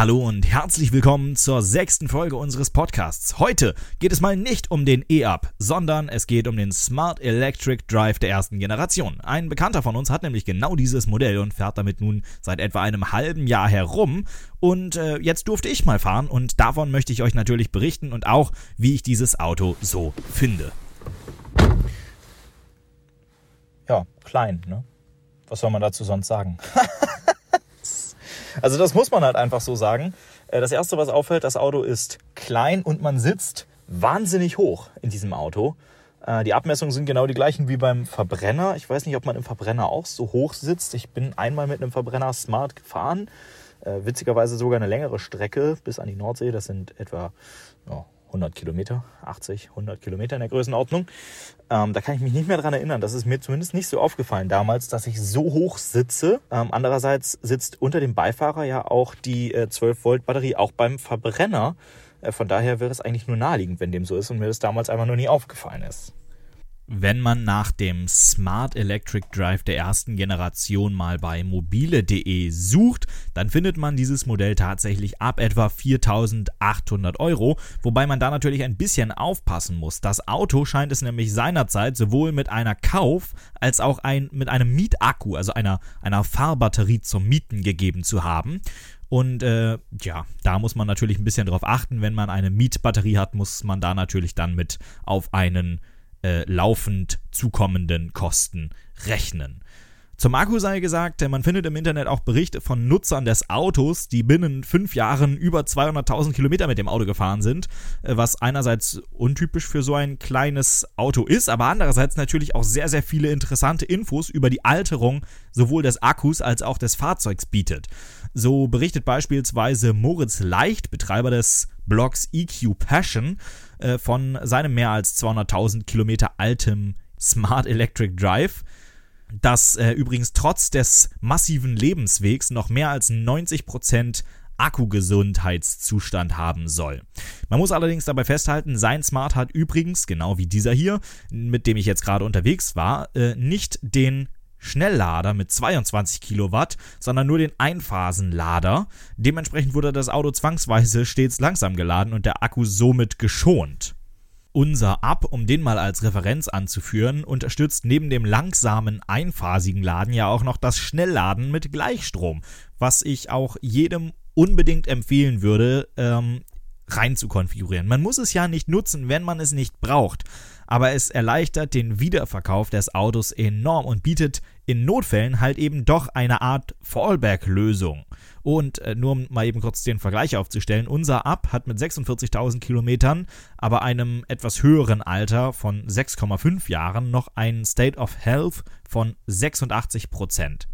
Hallo und herzlich willkommen zur sechsten Folge unseres Podcasts. Heute geht es mal nicht um den E-Up, sondern es geht um den Smart Electric Drive der ersten Generation. Ein Bekannter von uns hat nämlich genau dieses Modell und fährt damit nun seit etwa einem halben Jahr herum. Und äh, jetzt durfte ich mal fahren und davon möchte ich euch natürlich berichten und auch, wie ich dieses Auto so finde. Ja, klein, ne? Was soll man dazu sonst sagen? Also das muss man halt einfach so sagen. Äh, das Erste, was auffällt, das Auto ist klein und man sitzt wahnsinnig hoch in diesem Auto. Äh, die Abmessungen sind genau die gleichen wie beim Verbrenner. Ich weiß nicht, ob man im Verbrenner auch so hoch sitzt. Ich bin einmal mit einem Verbrenner Smart gefahren. Äh, witzigerweise sogar eine längere Strecke bis an die Nordsee. Das sind etwa oh, 100 Kilometer, 80, 100 Kilometer in der Größenordnung. Ähm, da kann ich mich nicht mehr dran erinnern. Das ist mir zumindest nicht so aufgefallen damals, dass ich so hoch sitze. Ähm, andererseits sitzt unter dem Beifahrer ja auch die äh, 12 Volt Batterie, auch beim Verbrenner. Äh, von daher wäre es eigentlich nur naheliegend, wenn dem so ist und mir das damals einfach nur nie aufgefallen ist. Wenn man nach dem Smart Electric Drive der ersten Generation mal bei mobile.de sucht, dann findet man dieses Modell tatsächlich ab etwa 4800 Euro, wobei man da natürlich ein bisschen aufpassen muss. Das Auto scheint es nämlich seinerzeit sowohl mit einer Kauf- als auch ein, mit einem Mietakku, also einer, einer Fahrbatterie zum Mieten gegeben zu haben. Und äh, ja, da muss man natürlich ein bisschen drauf achten. Wenn man eine Mietbatterie hat, muss man da natürlich dann mit auf einen äh, laufend zukommenden Kosten rechnen. Zum Akku sei gesagt, man findet im Internet auch Berichte von Nutzern des Autos, die binnen fünf Jahren über 200.000 Kilometer mit dem Auto gefahren sind, äh, was einerseits untypisch für so ein kleines Auto ist, aber andererseits natürlich auch sehr, sehr viele interessante Infos über die Alterung sowohl des Akkus als auch des Fahrzeugs bietet. So berichtet beispielsweise Moritz Leicht, Betreiber des Blogs EQ Passion, äh, von seinem mehr als 200.000 Kilometer altem Smart Electric Drive, das äh, übrigens trotz des massiven Lebenswegs noch mehr als 90 Prozent Akkugesundheitszustand haben soll. Man muss allerdings dabei festhalten, sein Smart hat übrigens, genau wie dieser hier, mit dem ich jetzt gerade unterwegs war, äh, nicht den Schnelllader mit 22 Kilowatt, sondern nur den Einphasenlader. Dementsprechend wurde das Auto zwangsweise stets langsam geladen und der Akku somit geschont. Unser Up, um den mal als Referenz anzuführen, unterstützt neben dem langsamen einphasigen Laden ja auch noch das Schnellladen mit Gleichstrom, was ich auch jedem unbedingt empfehlen würde, ähm, rein zu konfigurieren. Man muss es ja nicht nutzen, wenn man es nicht braucht aber es erleichtert den Wiederverkauf des Autos enorm und bietet in Notfällen halt eben doch eine Art Fallback-Lösung. Und äh, nur um mal eben kurz den Vergleich aufzustellen, unser Up hat mit 46.000 Kilometern, aber einem etwas höheren Alter von 6,5 Jahren noch ein State of Health von 86 Prozent.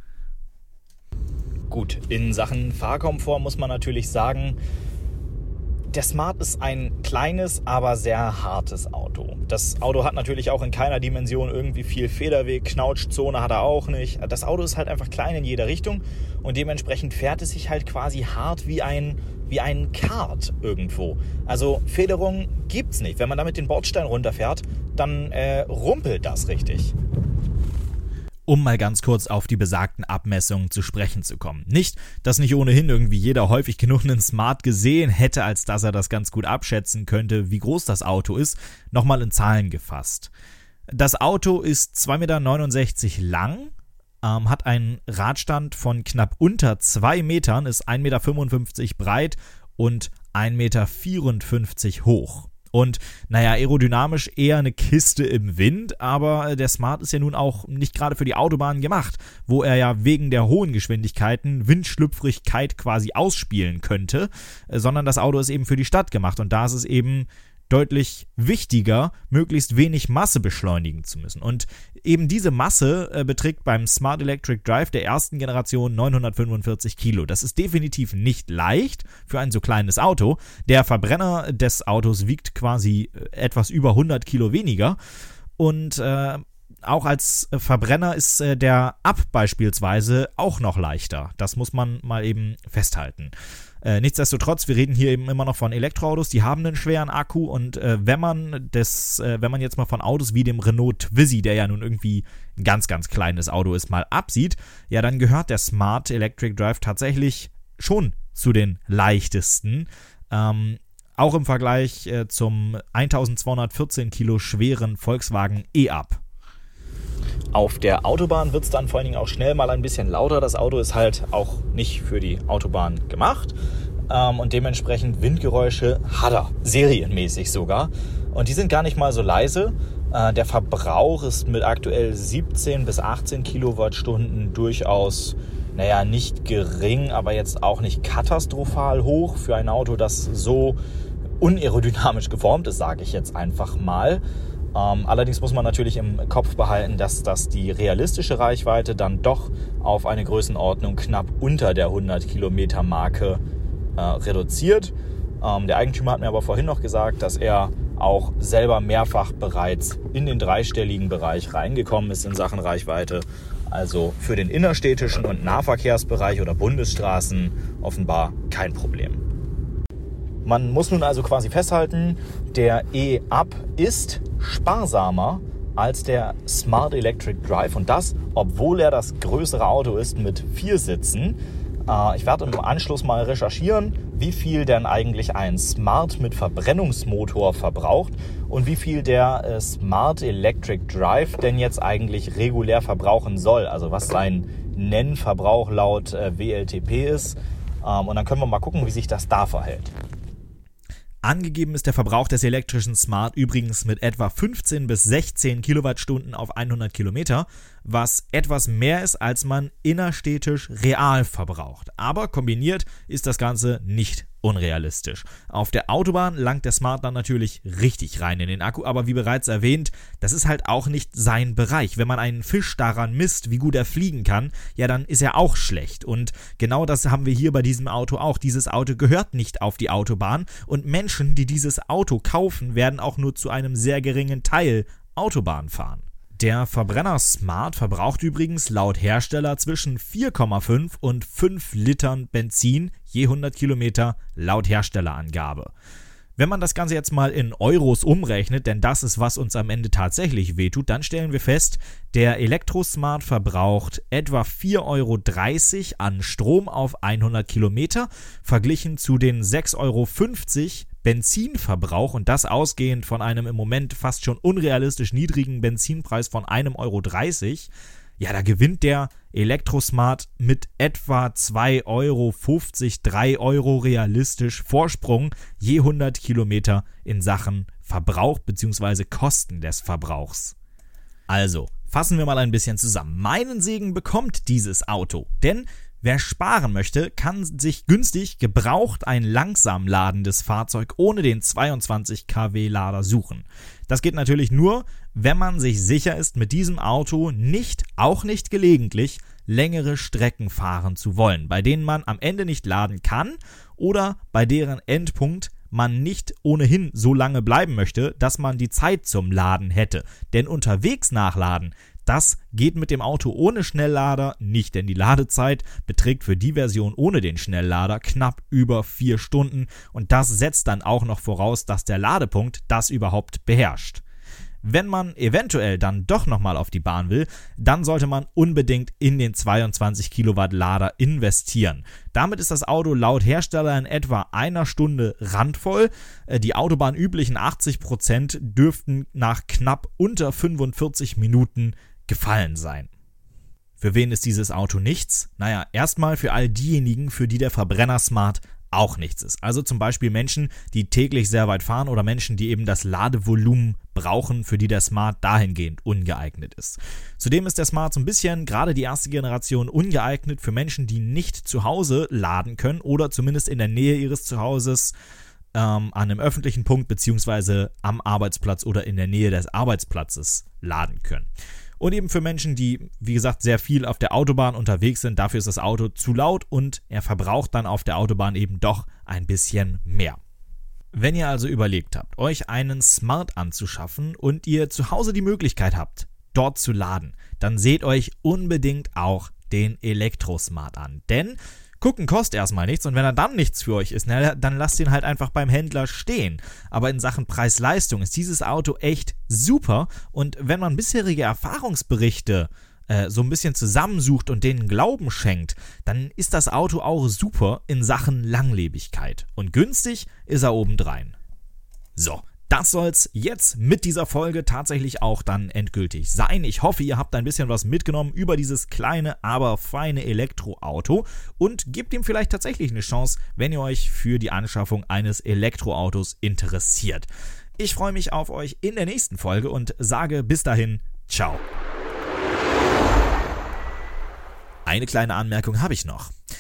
Gut, in Sachen Fahrkomfort muss man natürlich sagen, der Smart ist ein kleines, aber sehr hartes Auto. Das Auto hat natürlich auch in keiner Dimension irgendwie viel Federweg, Knautschzone hat er auch nicht. Das Auto ist halt einfach klein in jeder Richtung und dementsprechend fährt es sich halt quasi hart wie ein, wie ein Kart irgendwo. Also Federung gibt's nicht. Wenn man damit den Bordstein runterfährt, dann äh, rumpelt das richtig um mal ganz kurz auf die besagten Abmessungen zu sprechen zu kommen. Nicht, dass nicht ohnehin irgendwie jeder häufig genug einen Smart gesehen hätte, als dass er das ganz gut abschätzen könnte, wie groß das Auto ist, nochmal in Zahlen gefasst. Das Auto ist 2,69 Meter lang, ähm, hat einen Radstand von knapp unter 2 Metern, ist 1,55 Meter breit und 1,54 Meter hoch. Und naja, aerodynamisch eher eine Kiste im Wind, aber äh, der Smart ist ja nun auch nicht gerade für die Autobahn gemacht, wo er ja wegen der hohen Geschwindigkeiten Windschlüpfrigkeit quasi ausspielen könnte, äh, sondern das Auto ist eben für die Stadt gemacht. Und da ist es eben deutlich wichtiger, möglichst wenig Masse beschleunigen zu müssen. Und eben diese Masse äh, beträgt beim Smart Electric Drive der ersten Generation 945 Kilo. Das ist definitiv nicht leicht für ein so kleines Auto. Der Verbrenner des Autos wiegt quasi äh, etwas über 100 Kilo weniger. Und äh, auch als Verbrenner ist äh, der Up beispielsweise auch noch leichter. Das muss man mal eben festhalten. Äh, nichtsdestotrotz, wir reden hier eben immer noch von Elektroautos, die haben einen schweren Akku und äh, wenn man das, äh, wenn man jetzt mal von Autos wie dem Renault Twizy, der ja nun irgendwie ein ganz, ganz kleines Auto ist, mal absieht, ja, dann gehört der Smart Electric Drive tatsächlich schon zu den leichtesten. Ähm, auch im Vergleich äh, zum 1214 Kilo schweren Volkswagen E-Up. Auf der Autobahn wird es dann vor allen Dingen auch schnell mal ein bisschen lauter. Das Auto ist halt auch nicht für die Autobahn gemacht. Ähm, und dementsprechend Windgeräusche hat er, serienmäßig sogar. Und die sind gar nicht mal so leise. Äh, der Verbrauch ist mit aktuell 17 bis 18 Kilowattstunden durchaus, naja, nicht gering, aber jetzt auch nicht katastrophal hoch für ein Auto, das so unaerodynamisch geformt ist, sage ich jetzt einfach mal. Ähm, allerdings muss man natürlich im Kopf behalten, dass das die realistische Reichweite dann doch auf eine Größenordnung knapp unter der 100 Kilometer Marke äh, reduziert. Ähm, der Eigentümer hat mir aber vorhin noch gesagt, dass er auch selber mehrfach bereits in den dreistelligen Bereich reingekommen ist in Sachen Reichweite. Also für den innerstädtischen und Nahverkehrsbereich oder Bundesstraßen offenbar kein Problem. Man muss nun also quasi festhalten, der E-Up ist sparsamer als der Smart Electric Drive und das, obwohl er das größere Auto ist mit vier Sitzen. Äh, ich werde im Anschluss mal recherchieren, wie viel denn eigentlich ein Smart mit Verbrennungsmotor verbraucht und wie viel der äh, Smart Electric Drive denn jetzt eigentlich regulär verbrauchen soll. Also was sein Nennverbrauch laut äh, WLTP ist. Ähm, und dann können wir mal gucken, wie sich das da verhält. Angegeben ist der Verbrauch des elektrischen Smart übrigens mit etwa 15 bis 16 Kilowattstunden auf 100 Kilometer, was etwas mehr ist, als man innerstädtisch real verbraucht. Aber kombiniert ist das Ganze nicht unrealistisch. Auf der Autobahn langt der Smart dann natürlich richtig rein in den Akku, aber wie bereits erwähnt, das ist halt auch nicht sein Bereich. Wenn man einen Fisch daran misst, wie gut er fliegen kann, ja, dann ist er auch schlecht. Und genau das haben wir hier bei diesem Auto auch. Dieses Auto gehört nicht auf die Autobahn und Menschen, die dieses Auto kaufen, werden auch nur zu einem sehr geringen Teil Autobahn fahren. Der Verbrenner Smart verbraucht übrigens laut Hersteller zwischen 4,5 und 5 Litern Benzin je 100 Kilometer laut Herstellerangabe. Wenn man das Ganze jetzt mal in Euros umrechnet, denn das ist, was uns am Ende tatsächlich wehtut, dann stellen wir fest, der Elektrosmart verbraucht etwa 4,30 Euro an Strom auf 100 Kilometer, verglichen zu den 6,50 Euro Benzinverbrauch und das ausgehend von einem im Moment fast schon unrealistisch niedrigen Benzinpreis von 1,30 Euro, ja, da gewinnt der Elektrosmart mit etwa 2,50 Euro, 3 Euro realistisch Vorsprung je 100 Kilometer in Sachen Verbrauch bzw. Kosten des Verbrauchs. Also, fassen wir mal ein bisschen zusammen. Meinen Segen bekommt dieses Auto, denn Wer sparen möchte, kann sich günstig gebraucht ein langsam ladendes Fahrzeug ohne den 22 kW Lader suchen. Das geht natürlich nur, wenn man sich sicher ist, mit diesem Auto nicht, auch nicht gelegentlich, längere Strecken fahren zu wollen, bei denen man am Ende nicht laden kann oder bei deren Endpunkt man nicht ohnehin so lange bleiben möchte, dass man die Zeit zum Laden hätte. Denn unterwegs nachladen, das geht mit dem Auto ohne Schnelllader nicht, denn die Ladezeit beträgt für die Version ohne den Schnelllader knapp über vier Stunden und das setzt dann auch noch voraus, dass der Ladepunkt das überhaupt beherrscht. Wenn man eventuell dann doch nochmal auf die Bahn will, dann sollte man unbedingt in den 22 Kilowatt Lader investieren. Damit ist das Auto laut Hersteller in etwa einer Stunde randvoll. Äh, die autobahnüblichen 80 Prozent dürften nach knapp unter 45 Minuten gefallen sein. Für wen ist dieses Auto nichts? Naja, erstmal für all diejenigen, für die der Verbrenner Smart auch nichts ist. Also zum Beispiel Menschen, die täglich sehr weit fahren oder Menschen, die eben das Ladevolumen brauchen, für die der Smart dahingehend ungeeignet ist. Zudem ist der Smart so ein bisschen, gerade die erste Generation, ungeeignet für Menschen, die nicht zu Hause laden können oder zumindest in der Nähe ihres Zuhauses ähm, an einem öffentlichen Punkt beziehungsweise am Arbeitsplatz oder in der Nähe des Arbeitsplatzes laden können. Und eben für Menschen, die, wie gesagt, sehr viel auf der Autobahn unterwegs sind, dafür ist das Auto zu laut und er verbraucht dann auf der Autobahn eben doch ein bisschen mehr. Wenn ihr also überlegt habt, euch einen Smart anzuschaffen und ihr zu Hause die Möglichkeit habt, dort zu laden, dann seht euch unbedingt auch den Elektrosmart an. Denn Gucken kostet erstmal nichts und wenn er dann nichts für euch ist, na, dann lasst ihn halt einfach beim Händler stehen. Aber in Sachen Preis-Leistung ist dieses Auto echt super und wenn man bisherige Erfahrungsberichte äh, so ein bisschen zusammensucht und denen Glauben schenkt, dann ist das Auto auch super in Sachen Langlebigkeit. Und günstig ist er obendrein. So, das soll's jetzt mit dieser Folge tatsächlich auch dann endgültig sein. Ich hoffe, ihr habt ein bisschen was mitgenommen über dieses kleine, aber feine Elektroauto und gebt ihm vielleicht tatsächlich eine Chance, wenn ihr euch für die Anschaffung eines Elektroautos interessiert. Ich freue mich auf euch in der nächsten Folge und sage bis dahin, ciao. Eine kleine Anmerkung habe ich noch.